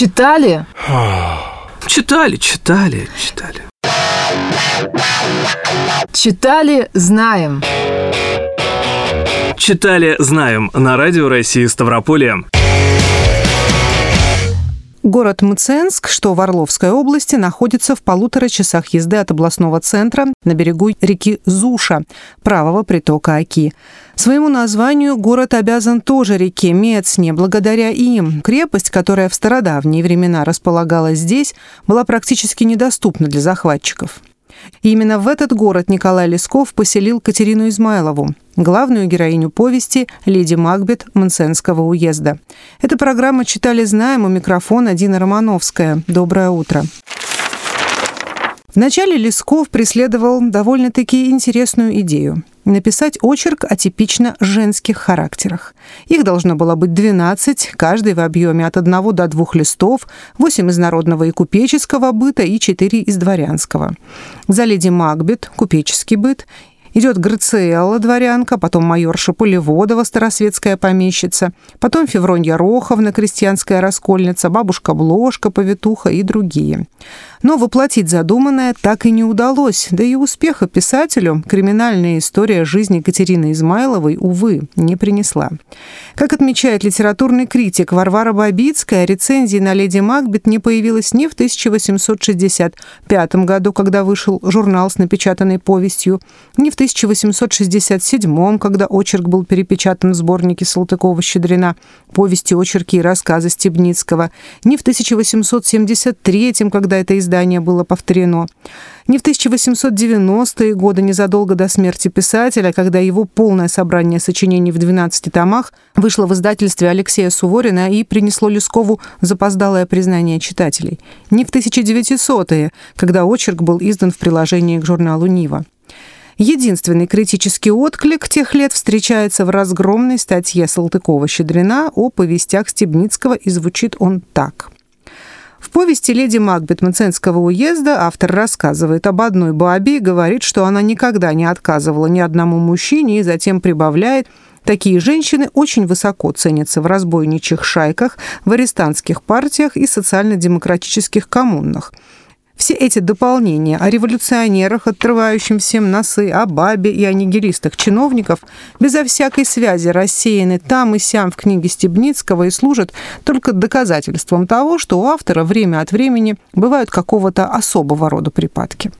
Читали? Читали, читали, читали. Читали, знаем. Читали, знаем на радио России Ставрополье. Город Мценск, что в Орловской области, находится в полутора часах езды от областного центра на берегу реки Зуша, правого притока Оки. Своему названию город обязан тоже реке Мецне. Благодаря им крепость, которая в стародавние времена располагалась здесь, была практически недоступна для захватчиков. Именно в этот город Николай Лесков поселил Катерину Измайлову, главную героиню повести «Леди Макбет» Мансенского уезда. Эту программу читали «Знаем» у микрофона Дина Романовская. Доброе утро. Вначале Лесков преследовал довольно-таки интересную идею – написать очерк о типично женских характерах. Их должно было быть 12, каждый в объеме от одного до двух листов, 8 из народного и купеческого быта и 4 из дворянского. За леди Макбет – купеческий быт, Идет Грациэлла, дворянка, потом майорша Полеводова, старосветская помещица, потом Февронья Роховна, крестьянская раскольница, бабушка Бложка, повитуха и другие. Но воплотить задуманное так и не удалось, да и успеха писателю криминальная история жизни Екатерины Измайловой, увы, не принесла. Как отмечает литературный критик Варвара Бабицкая, рецензии на «Леди Макбет» не появилась ни в 1865 году, когда вышел журнал с напечатанной повестью, ни в 1867 когда очерк был перепечатан в сборнике Салтыкова-Щедрина «Повести, очерки и рассказы Стебницкого», ни в 1873 когда это издание было повторено. Не в 1890-е годы, незадолго до смерти писателя, когда его полное собрание сочинений в 12 томах вышло в издательстве Алексея Суворина и принесло Лескову запоздалое признание читателей. Не в 1900-е, когда очерк был издан в приложении к журналу «Нива». Единственный критический отклик тех лет встречается в разгромной статье Салтыкова-Щедрина о повестях Стебницкого, и звучит он так. В повести «Леди Макбет» Мценского уезда автор рассказывает об одной бабе и говорит, что она никогда не отказывала ни одному мужчине, и затем прибавляет Такие женщины очень высоко ценятся в разбойничьих шайках, в арестантских партиях и социально-демократических коммунах. Все эти дополнения о революционерах, отрывающим всем носы, о бабе и о нигилистах чиновников безо всякой связи рассеяны там и сям в книге Стебницкого и служат только доказательством того, что у автора время от времени бывают какого-то особого рода припадки.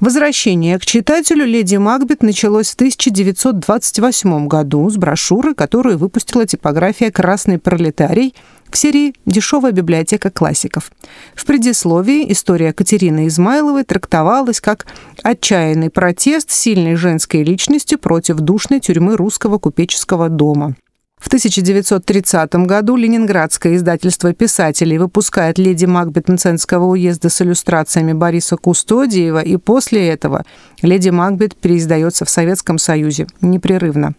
Возвращение к читателю «Леди Макбет» началось в 1928 году с брошюры, которую выпустила типография «Красный пролетарий» в серии «Дешевая библиотека классиков». В предисловии история Катерины Измайловой трактовалась как отчаянный протест сильной женской личностью против душной тюрьмы русского купеческого дома. В 1930 году ленинградское издательство писателей выпускает «Леди Макбет Мценского уезда» с иллюстрациями Бориса Кустодиева, и после этого «Леди Макбет» переиздается в Советском Союзе непрерывно.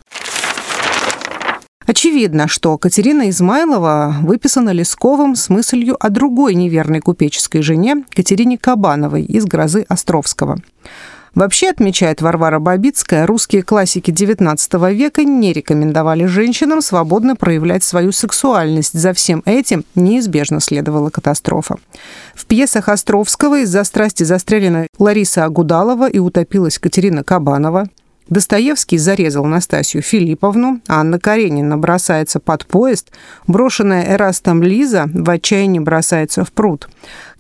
Очевидно, что Катерина Измайлова выписана Лесковым с мыслью о другой неверной купеческой жене Катерине Кабановой из «Грозы Островского». Вообще, отмечает Варвара Бабицкая, русские классики XIX века не рекомендовали женщинам свободно проявлять свою сексуальность. За всем этим неизбежно следовала катастрофа. В пьесах Островского из-за страсти застрелена Лариса Агудалова и утопилась Катерина Кабанова. Достоевский зарезал Настасью Филипповну, а Анна Каренина бросается под поезд, брошенная Эрастом Лиза в отчаянии бросается в пруд.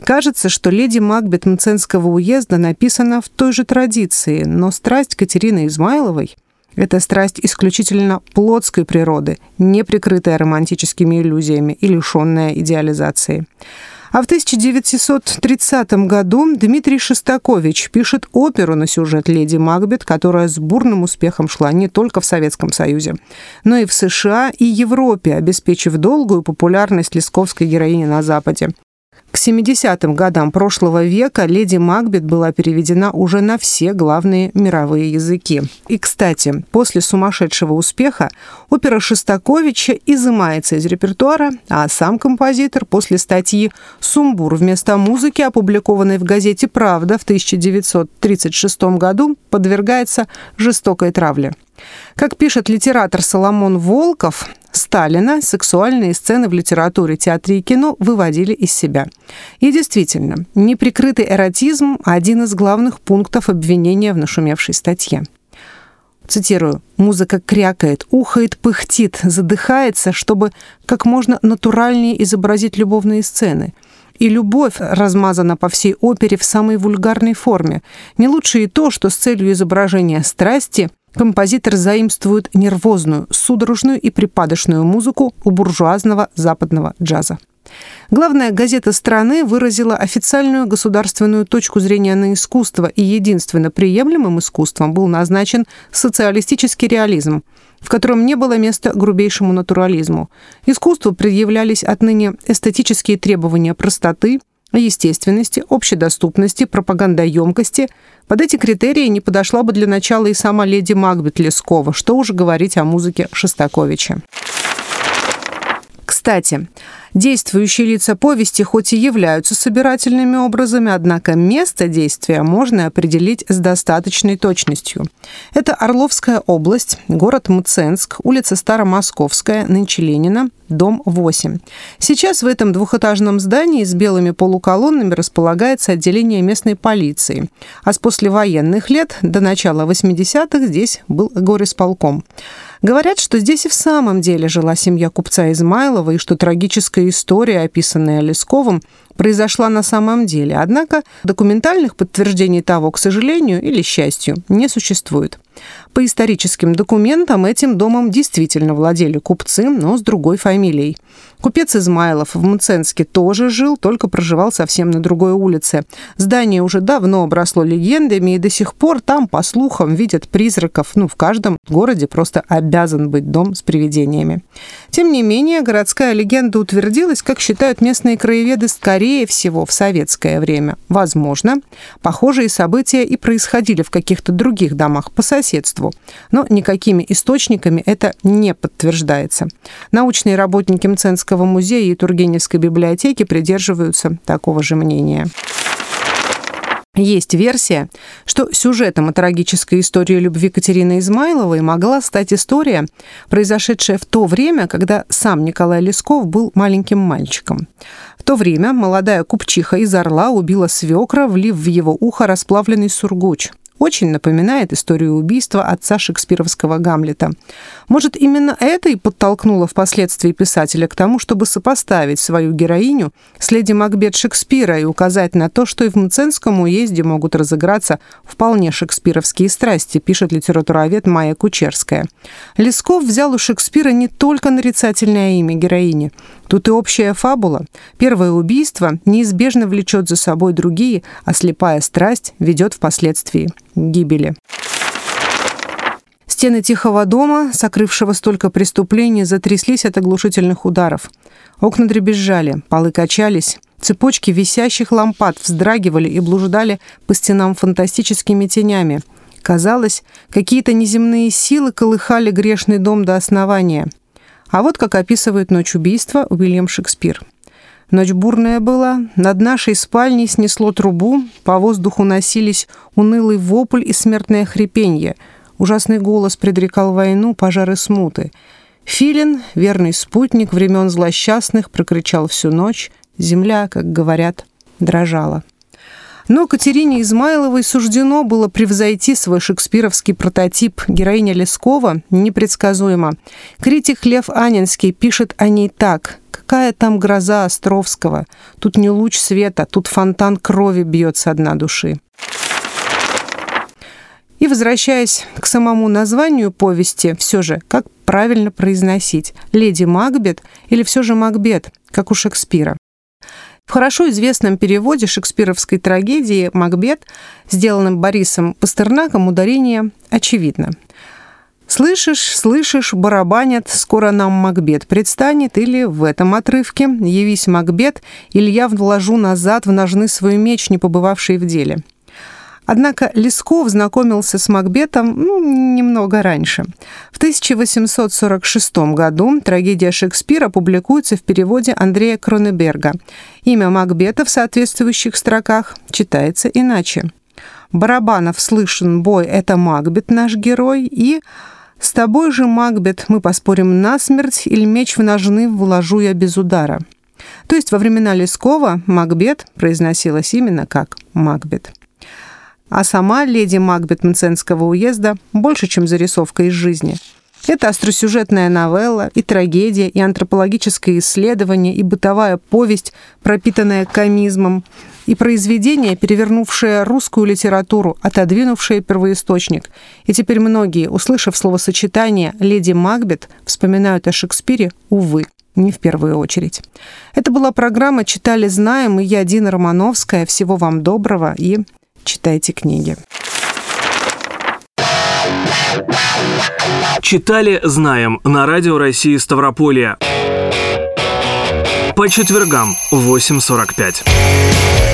Кажется, что «Леди Макбет» Мценского уезда написана в той же традиции, но страсть Катерины Измайловой – это страсть исключительно плотской природы, не прикрытая романтическими иллюзиями и лишенная идеализации. А в 1930 году Дмитрий Шостакович пишет оперу на сюжет «Леди Макбет», которая с бурным успехом шла не только в Советском Союзе, но и в США и Европе, обеспечив долгую популярность лесковской героини на Западе. К 70-м годам прошлого века «Леди Макбет» была переведена уже на все главные мировые языки. И, кстати, после сумасшедшего успеха опера Шостаковича изымается из репертуара, а сам композитор после статьи «Сумбур» вместо музыки, опубликованной в газете «Правда» в 1936 году, подвергается жестокой травле. Как пишет литератор Соломон Волков, Сталина сексуальные сцены в литературе, театре и кино выводили из себя. И действительно, неприкрытый эротизм – один из главных пунктов обвинения в нашумевшей статье. Цитирую, «Музыка крякает, ухает, пыхтит, задыхается, чтобы как можно натуральнее изобразить любовные сцены – и любовь размазана по всей опере в самой вульгарной форме. Не лучше и то, что с целью изображения страсти композитор заимствует нервозную, судорожную и припадочную музыку у буржуазного западного джаза. Главная газета страны выразила официальную государственную точку зрения на искусство, и единственно приемлемым искусством был назначен социалистический реализм, в котором не было места грубейшему натурализму. Искусству предъявлялись отныне эстетические требования простоты, естественности, общедоступности, пропагандоемкости. Под эти критерии не подошла бы для начала и сама леди Макбет Лескова, что уже говорить о музыке Шостаковича. Кстати, действующие лица повести хоть и являются собирательными образами, однако место действия можно определить с достаточной точностью. Это Орловская область, город Мценск, улица Старомосковская, нынче Ленина, дом 8. Сейчас в этом двухэтажном здании с белыми полуколоннами располагается отделение местной полиции, а с послевоенных лет до начала 80-х здесь был горисполком. Говорят, что здесь и в самом деле жила семья купца Измайлова, и что трагическая история, описанная Лесковым, произошла на самом деле. Однако документальных подтверждений того, к сожалению или счастью, не существует. По историческим документам этим домом действительно владели купцы, но с другой фамилией. Купец Измайлов в Мценске тоже жил, только проживал совсем на другой улице. Здание уже давно обросло легендами, и до сих пор там, по слухам, видят призраков. Ну, в каждом городе просто обязан быть дом с привидениями. Тем не менее, городская легенда утвердилась, как считают местные краеведы, скорее всего, в советское время. Возможно, похожие события и происходили в каких-то других домах по соседству, но никакими источниками это не подтверждается. Научные работники Мценского музея и Тургеневской библиотеки придерживаются такого же мнения. Есть версия, что сюжетом о трагической истории любви Катерины Измайловой могла стать история, произошедшая в то время, когда сам Николай Лесков был маленьким мальчиком. В то время молодая купчиха из Орла убила свекра, влив в его ухо расплавленный сургуч очень напоминает историю убийства отца шекспировского Гамлета. Может, именно это и подтолкнуло впоследствии писателя к тому, чтобы сопоставить свою героиню с леди Макбет Шекспира и указать на то, что и в Мценском уезде могут разыграться вполне шекспировские страсти, пишет литературовед Майя Кучерская. Лесков взял у Шекспира не только нарицательное имя героини, Тут и общая фабула. Первое убийство неизбежно влечет за собой другие, а слепая страсть ведет впоследствии гибели. Стены тихого дома, сокрывшего столько преступлений, затряслись от оглушительных ударов. Окна дребезжали, полы качались, цепочки висящих лампад вздрагивали и блуждали по стенам фантастическими тенями. Казалось, какие-то неземные силы колыхали грешный дом до основания – а вот как описывает ночь убийства Уильям Шекспир. Ночь бурная была, над нашей спальней снесло трубу, по воздуху носились унылый вопль и смертное хрипенье. Ужасный голос предрекал войну, пожары смуты. Филин, верный спутник времен злосчастных, прокричал всю ночь. Земля, как говорят, дрожала. Но Катерине Измайловой суждено было превзойти свой шекспировский прототип. Героиня Лескова непредсказуема. Критик Лев Анинский пишет о ней так. «Какая там гроза Островского? Тут не луч света, тут фонтан крови бьется одна души». И возвращаясь к самому названию повести, все же, как правильно произносить? Леди Макбет или все же Макбет, как у Шекспира? В хорошо известном переводе шекспировской трагедии «Макбет», сделанном Борисом Пастернаком, ударение очевидно. «Слышишь, слышишь, барабанят, скоро нам Макбет предстанет» или в этом отрывке «Явись, Макбет, или я вложу назад в ножны свой меч, не побывавший в деле». Однако Лесков знакомился с Макбетом ну, немного раньше. В 1846 году трагедия Шекспира публикуется в переводе Андрея Кронеберга. Имя Макбета в соответствующих строках читается иначе. Барабанов слышен бой, это Макбет, наш герой, и С тобой же, Макбет, мы поспорим насмерть, или меч в ножны вложу я без удара. То есть во времена Лескова Макбет произносилась именно как Макбет. А сама леди Макбет Мценского уезда больше, чем зарисовка из жизни. Это остросюжетная новелла, и трагедия, и антропологическое исследование, и бытовая повесть, пропитанная комизмом, и произведение, перевернувшее русскую литературу, отодвинувшее первоисточник. И теперь многие, услышав словосочетание «Леди Макбет», вспоминают о Шекспире, увы, не в первую очередь. Это была программа «Читали, знаем» и я, Дина Романовская. Всего вам доброго и читайте книги. Читали, знаем на радио России Ставрополье. По четвергам в 8.45.